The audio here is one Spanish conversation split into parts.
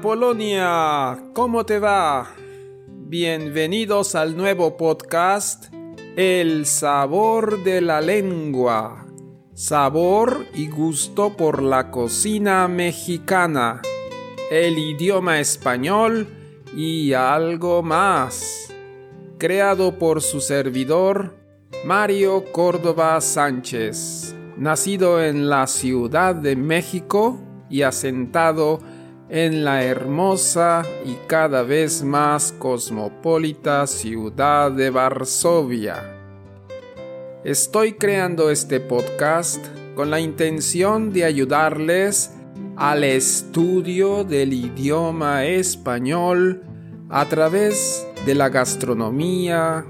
Polonia, ¿cómo te va? Bienvenidos al nuevo podcast El sabor de la lengua. Sabor y gusto por la cocina mexicana, el idioma español y algo más. Creado por su servidor Mario Córdoba Sánchez, nacido en la Ciudad de México y asentado en la hermosa y cada vez más cosmopolita ciudad de Varsovia. Estoy creando este podcast con la intención de ayudarles al estudio del idioma español a través de la gastronomía,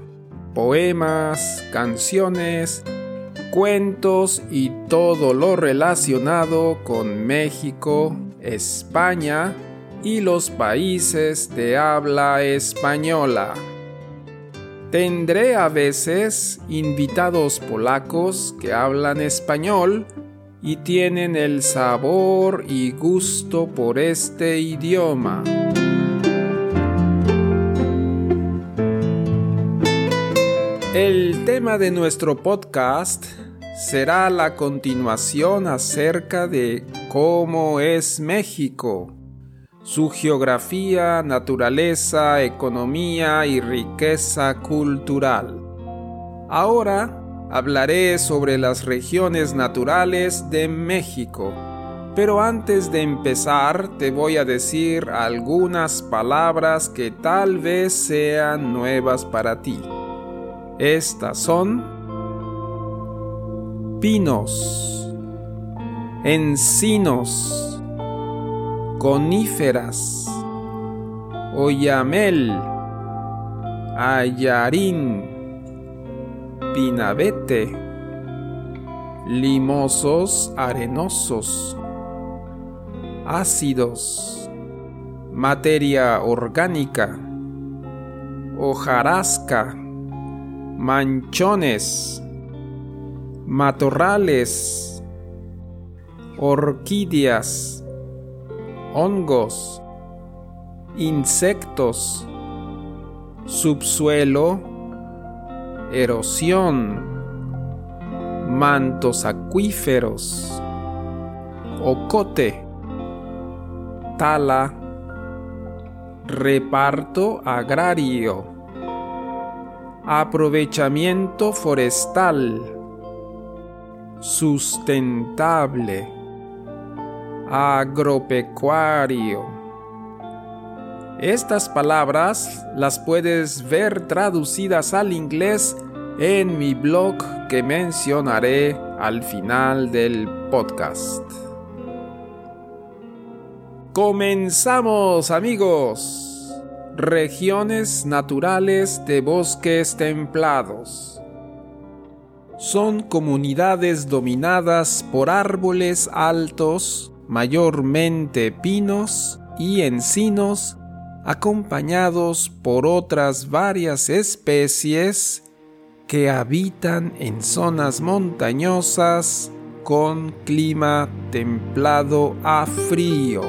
poemas, canciones, cuentos y todo lo relacionado con México, España y los países de habla española. Tendré a veces invitados polacos que hablan español y tienen el sabor y gusto por este idioma. El tema de nuestro podcast será la continuación acerca de cómo es México, su geografía, naturaleza, economía y riqueza cultural. Ahora hablaré sobre las regiones naturales de México, pero antes de empezar te voy a decir algunas palabras que tal vez sean nuevas para ti. Estas son pinos, encinos, coníferas, oyamel, ayarín, pinabete, limosos arenosos, ácidos, materia orgánica, hojarasca, manchones, matorrales, orquídeas, hongos, insectos, subsuelo, erosión, mantos acuíferos, ocote, tala, reparto agrario, aprovechamiento forestal, sustentable, agropecuario. Estas palabras las puedes ver traducidas al inglés en mi blog que mencionaré al final del podcast. Comenzamos amigos. Regiones naturales de bosques templados son comunidades dominadas por árboles altos, mayormente pinos y encinos, acompañados por otras varias especies que habitan en zonas montañosas con clima templado a frío.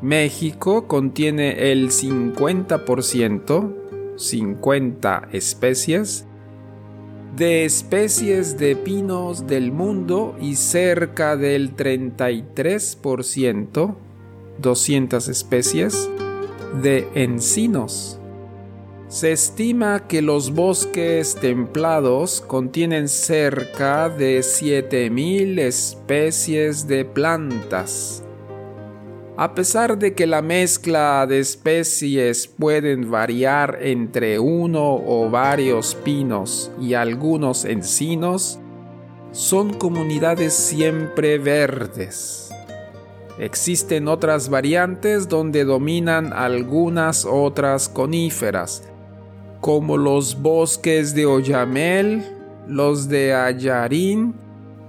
México contiene el 50% 50 especies, de especies de pinos del mundo y cerca del 33%, 200 especies, de encinos. Se estima que los bosques templados contienen cerca de 7.000 especies de plantas a pesar de que la mezcla de especies pueden variar entre uno o varios pinos y algunos encinos, son comunidades siempre verdes. Existen otras variantes donde dominan algunas otras coníferas, como los bosques de Oyamel, los de Ayarín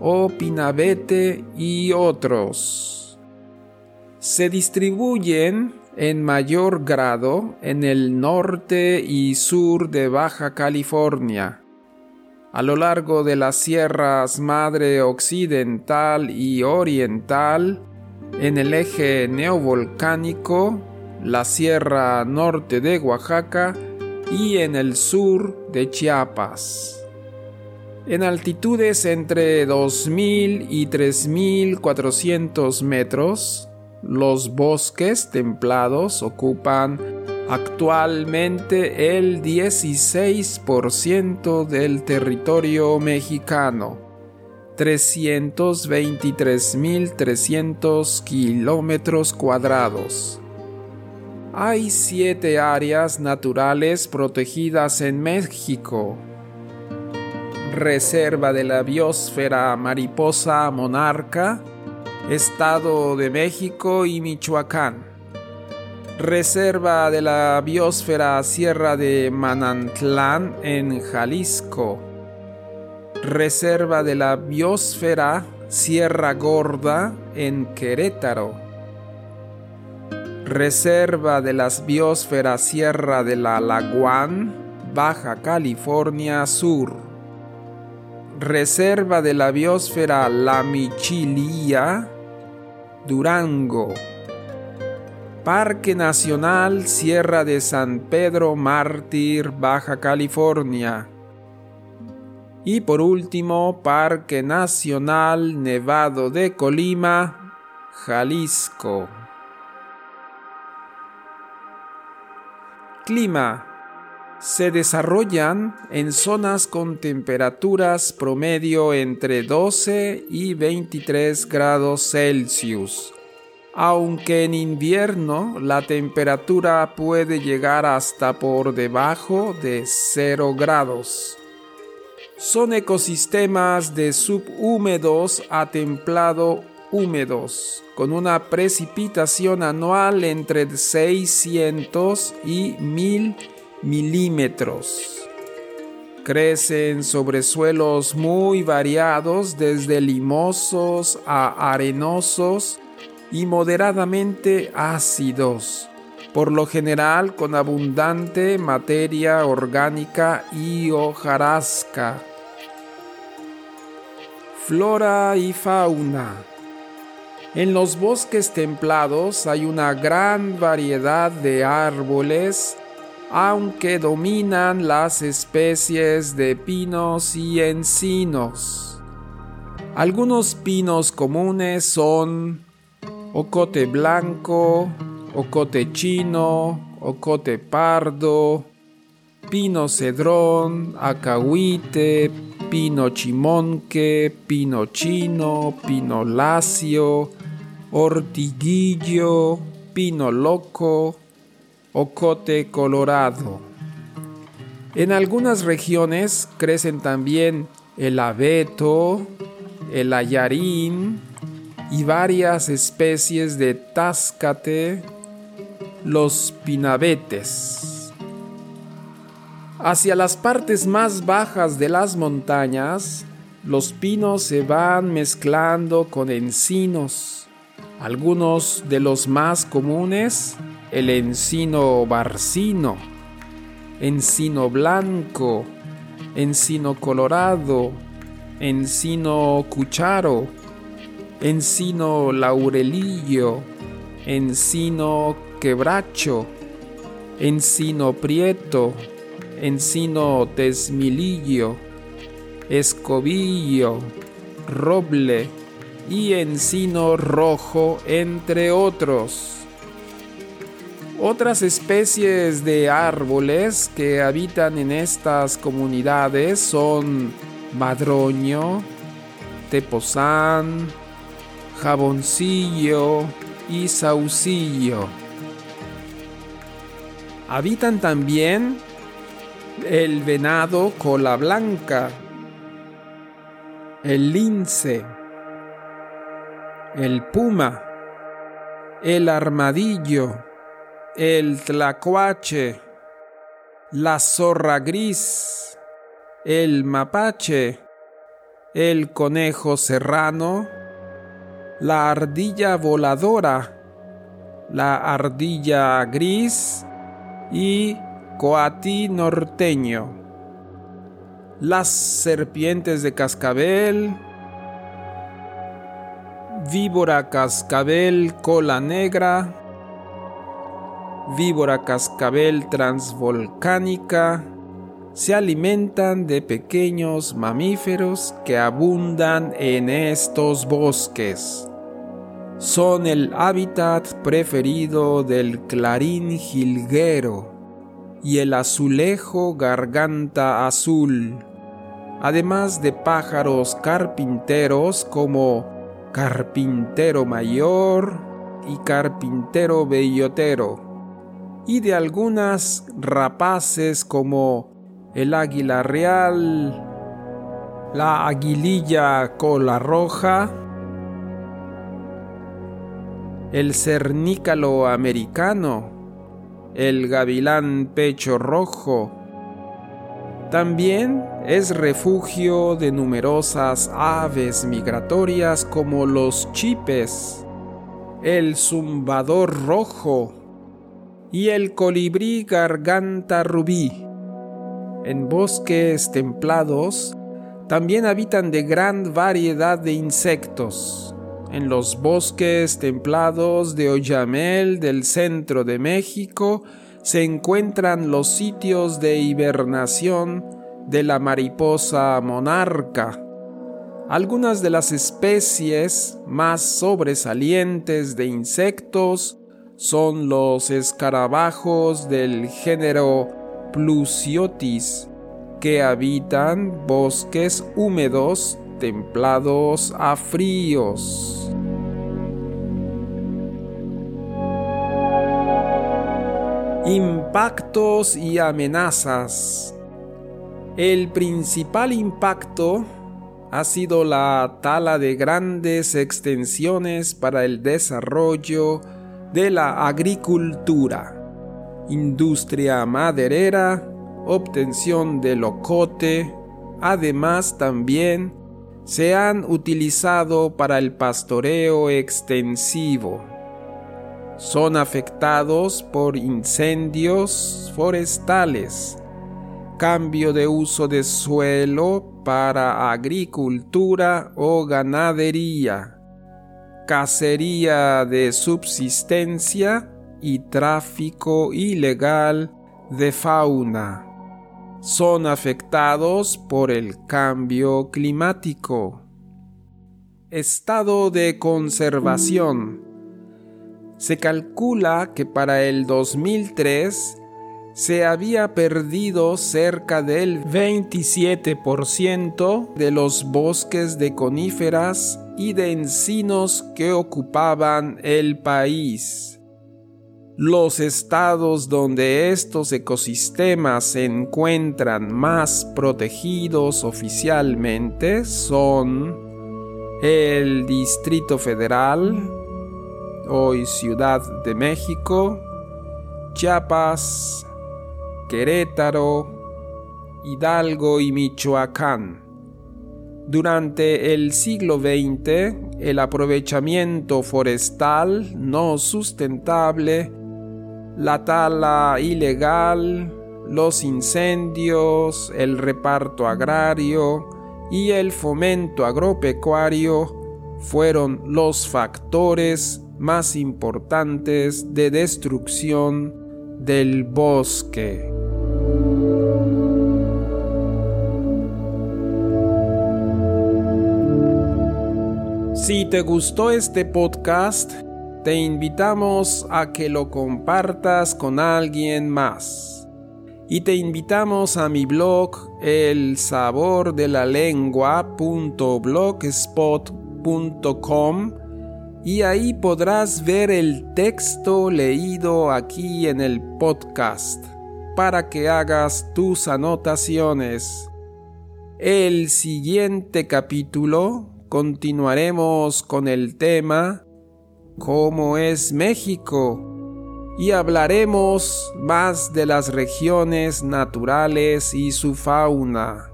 o Pinabete y otros se distribuyen en mayor grado en el norte y sur de Baja California, a lo largo de las sierras Madre Occidental y Oriental, En el eje neovolcánico, la Sierra Norte de Oaxaca y en el sur de Chiapas. En altitudes entre 2.000 y 3.400 metros, los bosques templados ocupan actualmente el 16% del territorio mexicano, 323.300 kilómetros cuadrados. Hay siete áreas naturales protegidas en México. Reserva de la biosfera mariposa monarca, Estado de México y Michoacán. Reserva de la biosfera Sierra de Manantlán en Jalisco. Reserva de la biosfera Sierra Gorda en Querétaro. Reserva de las biosferas Sierra de la Laguán, Baja California Sur. Reserva de la biosfera La Michilía, Durango. Parque Nacional Sierra de San Pedro Mártir, Baja California. Y por último, Parque Nacional Nevado de Colima, Jalisco. Clima. Se desarrollan en zonas con temperaturas promedio entre 12 y 23 grados Celsius, aunque en invierno la temperatura puede llegar hasta por debajo de 0 grados. Son ecosistemas de subhúmedos a templado húmedos, con una precipitación anual entre 600 y 1000 milímetros. Crecen sobre suelos muy variados, desde limosos a arenosos y moderadamente ácidos, por lo general con abundante materia orgánica y hojarasca. Flora y fauna. En los bosques templados hay una gran variedad de árboles, aunque dominan las especies de pinos y encinos. Algunos pinos comunes son ocote blanco, ocote chino, ocote pardo, pino cedrón, acahuite, pino chimonque, pino chino, pino lacio, ortiguillo, pino loco, ocote colorado. En algunas regiones crecen también el abeto, el ayarín y varias especies de táscate, los pinabetes. Hacia las partes más bajas de las montañas, los pinos se van mezclando con encinos algunos de los más comunes, el encino barcino, encino blanco, encino colorado, encino cucharo, encino laurelillo, encino quebracho, encino prieto, encino tesmilillo, escobillo, roble, y encino rojo, entre otros. Otras especies de árboles que habitan en estas comunidades son madroño, tepozán, jaboncillo y saucillo. Habitan también el venado cola blanca, el lince, el puma, el armadillo, el tlacuache, la zorra gris, el mapache, el conejo serrano, la ardilla voladora, la ardilla gris y coati norteño, las serpientes de cascabel, víbora cascabel cola negra, víbora cascabel transvolcánica, se alimentan de pequeños mamíferos que abundan en estos bosques. Son el hábitat preferido del clarín jilguero y el azulejo garganta azul, además de pájaros carpinteros como carpintero mayor y carpintero bellotero, y de algunas rapaces como el águila real, la aguililla cola roja, el cernícalo americano, el gavilán pecho rojo. También es refugio de numerosas aves migratorias como los chipes, el zumbador rojo y el colibrí garganta rubí. En bosques templados también habitan de gran variedad de insectos. En los bosques templados de Oyamel del centro de México se encuentran los sitios de hibernación de la mariposa monarca. Algunas de las especies más sobresalientes de insectos son los escarabajos del género Plusiotis, que habitan bosques húmedos templados a fríos. Impactos y amenazas. El principal impacto ha sido la tala de grandes extensiones para el desarrollo de la agricultura industria maderera, obtención de locote, además también se han utilizado para el pastoreo extensivo. Son afectados por incendios forestales, cambio de uso de suelo para agricultura o ganadería, cacería de subsistencia y tráfico ilegal de fauna. Son afectados por el cambio climático. Estado de conservación. Se calcula que para el 2003 se había perdido cerca del 27% de los bosques de coníferas y de encinos que ocupaban el país. Los estados donde estos ecosistemas se encuentran más protegidos oficialmente son el Distrito Federal, hoy Ciudad de México, Chiapas, Querétaro, Hidalgo y Michoacán. Durante el siglo XX, el aprovechamiento forestal no sustentable la tala ilegal, los incendios, el reparto agrario y el fomento agropecuario fueron los factores más importantes de destrucción del bosque. Si te gustó este podcast, te invitamos a que lo compartas con alguien más. Y te invitamos a mi blog el sabor de la lengua.blogspot.com y ahí podrás ver el texto leído aquí en el podcast para que hagas tus anotaciones. El siguiente capítulo continuaremos con el tema cómo es México y hablaremos más de las regiones naturales y su fauna.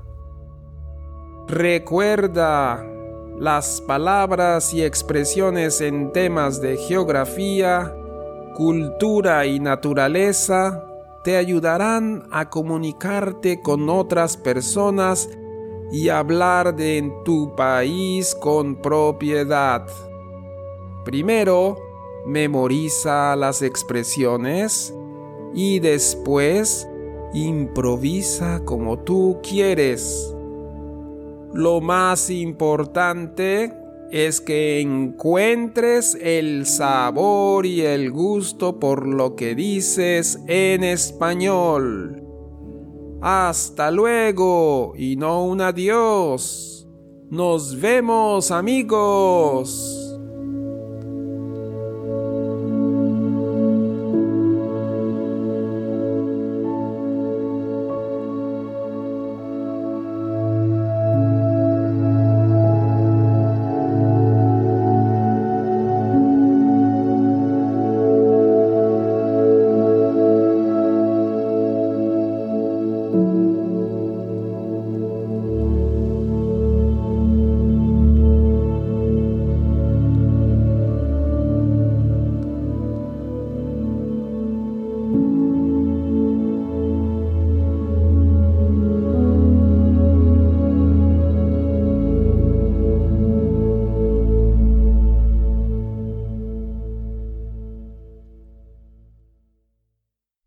Recuerda, las palabras y expresiones en temas de geografía, cultura y naturaleza te ayudarán a comunicarte con otras personas y hablar de tu país con propiedad. Primero, memoriza las expresiones y después improvisa como tú quieres. Lo más importante es que encuentres el sabor y el gusto por lo que dices en español. Hasta luego y no un adiós. Nos vemos amigos.